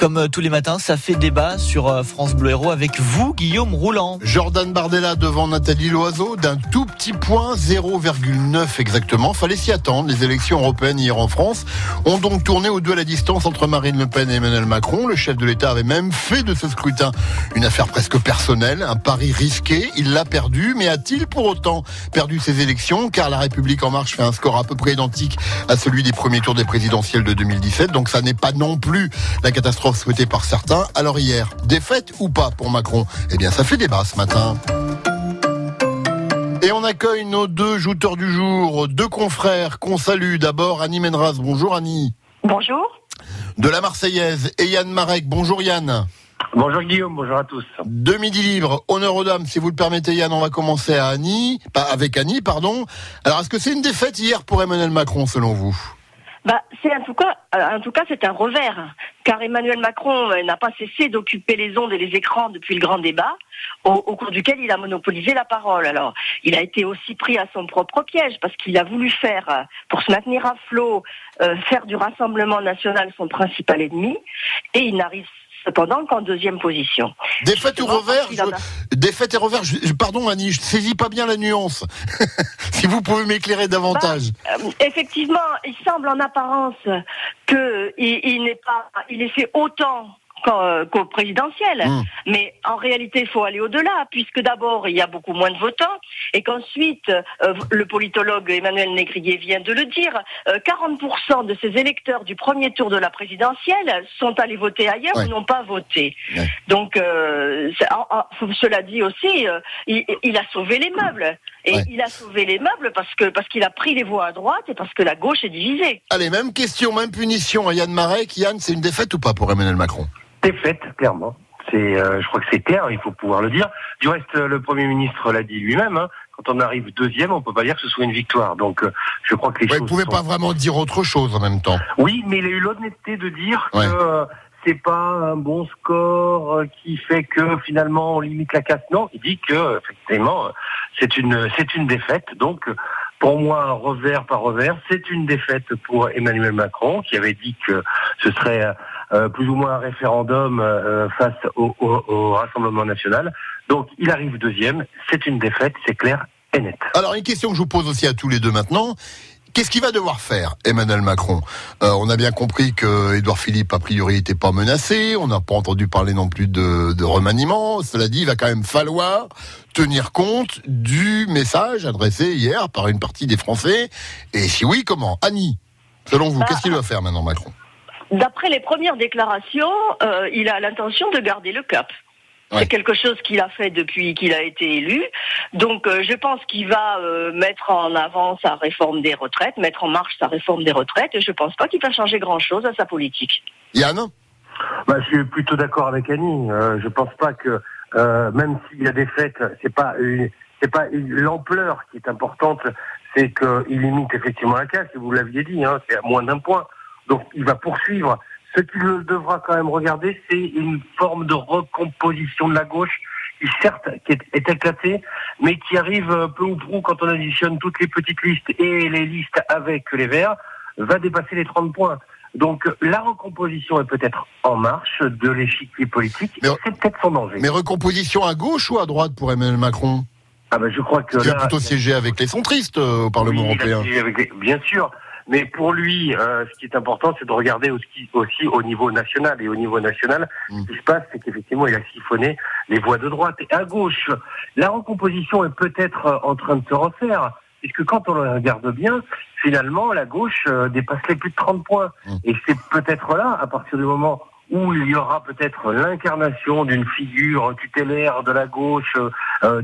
Comme euh, tous les matins, ça fait débat sur euh, France Bleu Héros avec vous, Guillaume Roulant. Jordan Bardella devant Nathalie Loiseau d'un tout petit point, 0,9 exactement. Fallait s'y attendre. Les élections européennes hier en France ont donc tourné au deux à la distance entre Marine Le Pen et Emmanuel Macron. Le chef de l'État avait même fait de ce scrutin une affaire presque personnelle, un pari risqué. Il l'a perdu, mais a-t-il pour autant perdu ses élections? Car la République en marche fait un score à peu près identique à celui des premiers tours des présidentielles de 2017. Donc ça n'est pas non plus la catastrophe souhaité par certains. Alors hier, défaite ou pas pour Macron? Eh bien, ça fait débat ce matin. Et on accueille nos deux jouteurs du jour, deux confrères qu'on salue. D'abord Annie Menraz. Bonjour Annie. Bonjour. De la Marseillaise. Et Yann Marek. Bonjour Yann. Bonjour Guillaume, bonjour à tous. Deux midi libre, honneur aux dames, si vous le permettez Yann, on va commencer à Annie, pas avec Annie, pardon. Alors est-ce que c'est une défaite hier pour Emmanuel Macron selon vous? Bah, c'est en tout cas, euh, en tout cas, c'est un revers, car Emmanuel Macron euh, n'a pas cessé d'occuper les ondes et les écrans depuis le grand débat, au, cours duquel il a monopolisé la parole. Alors, il a été aussi pris à son propre piège parce qu'il a voulu faire, euh, pour se maintenir à flot, faire du Rassemblement national son principal ennemi, et il n'arrive cependant qu'en deuxième position. Défaite ou revers Défaite et revers. pardon Annie, je saisis pas bien la nuance. si vous pouvez m'éclairer davantage. Bah, euh, effectivement, il semble en apparence que il n'est pas, il est fait autant qu'au présidentiel. Hmm. Mais en réalité, il faut aller au-delà, puisque d'abord, il y a beaucoup moins de votants, et qu'ensuite, euh, le politologue Emmanuel Négrier vient de le dire, 40% euh, de ces électeurs du premier tour de la présidentielle sont allés voter ailleurs ou n'ont pas voté. Donc, euh, cela dit aussi, il, a sauvé les meubles. Et il a sauvé les meubles parce que parce qu'il a pris les voix à droite et parce que la gauche est divisée. Allez, même question, même punition à Yann Marek. Yann, c'est une défaite ou pas pour Emmanuel Macron? Défaite, clairement. C'est, euh, je crois que c'est clair, il faut pouvoir le dire. Du reste, le Premier ministre l'a dit lui-même. Hein, quand on arrive deuxième, on peut pas dire que ce soit une victoire. Donc, euh, je crois que les choses. Vous pouvez pas vraiment dire autre chose en même temps. Oui, mais il a eu l'honnêteté de dire que euh, c'est pas un bon score qui fait que finalement on limite la casse. Non, il dit que effectivement c'est une c'est une défaite. Donc pour moi, revers par revers, c'est une défaite pour Emmanuel Macron qui avait dit que ce serait euh, plus ou moins un référendum euh, face au, Rassemblement national. Donc il arrive deuxième, c'est une défaite, c'est clair et net. Alors une question que je vous pose aussi à tous les deux maintenant. Qu'est-ce qu'il va devoir faire, Emmanuel Macron euh, On a bien compris que Édouard Philippe, a priori, n'était pas menacé. On n'a pas entendu parler non plus de, de, remaniement. Cela dit, il va quand même falloir tenir compte du message adressé hier par une partie des Français. Et si oui, comment? Annie, selon vous, qu'est-ce qu'il va faire maintenant, Macron? D'après les premières déclarations, euh, il a l'intention de garder le cap. C'est quelque chose qu'il a fait depuis qu'il a été élu. Donc euh, je pense qu'il va euh, mettre en avant sa réforme des retraites, mettre en marche sa réforme des retraites, et je pense pas qu'il va changer grand-chose à sa politique. Yann? Bah, Je suis plutôt d'accord avec Annie. Euh, je pense pas que, même s'il y a des fêtes, c'est pas c'est pas l'ampleur qui est importante, c'est qu'il limite effectivement la casse, vous l'aviez dit, hein, c'est à moins d'un point. Donc il va poursuivre. Ce qu'il devra quand même regarder, c'est une forme de recomposition de la gauche qui certes est, est éclatée, mais qui arrive peu ou prou quand on additionne toutes les petites listes et les listes avec les Verts, va dépasser les 30 points. Donc la recomposition est peut-être en marche de l'échiquier politique, mais c'est peut-être son danger. Mais recomposition à gauche ou à droite pour Emmanuel Macron? Ah ben je crois que il a plutôt siégé avec les centristes euh, au Parlement européen. bien sûr, mais pour lui, euh, ce qui est important, c'est de regarder aussi, aussi, au niveau national. Et au niveau national, mm. ce qui se passe, c'est qu'effectivement, il a siphonné les voix de droite. Et à gauche, la recomposition est peut-être euh, en train de se refaire. Puisque quand on le regarde bien, finalement, la gauche euh, dépasse les plus de 30 points. Mm. Et c'est peut-être là, à partir du moment où il y aura peut-être l'incarnation d'une figure tutélaire de la gauche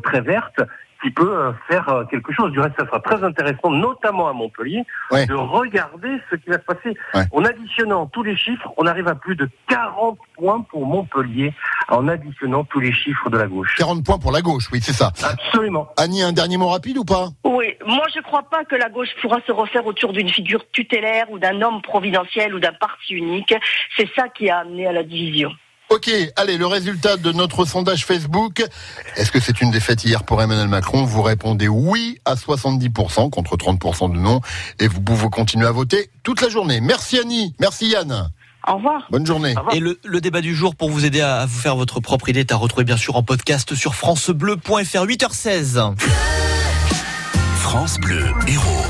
très verte, qui peut euh, faire euh, quelque chose. Du reste, ça sera très intéressant, notamment à Montpellier, de regarder ce qui va se passer. En additionnant tous les chiffres, on arrive à plus de 40 points pour Montpellier, en additionnant tous les chiffres de la gauche. 40 points pour la gauche, oui, c'est ça. Absolument. Annie, un dernier mot rapide ou pas? Oui, moi je ne crois pas que la gauche pourra se refaire autour d'une figure tutélaire ou d'un homme providentiel ou d'un parti unique. C'est ça qui a amené à la division. Ok, allez, le résultat de notre sondage Facebook. Est-ce que c'est une défaite hier pour Emmanuel Macron? Vous répondez oui à 70% contre 30% de non. Et vous pouvez continuer à voter toute la journée. Merci Annie, merci Yann. Au revoir. Bonne journée. Et le, le débat du jour pour vous aider à, à vous faire votre propre idée est à retrouver bien sûr en podcast sur francebleu.fr 8h16. France Bleu Héros.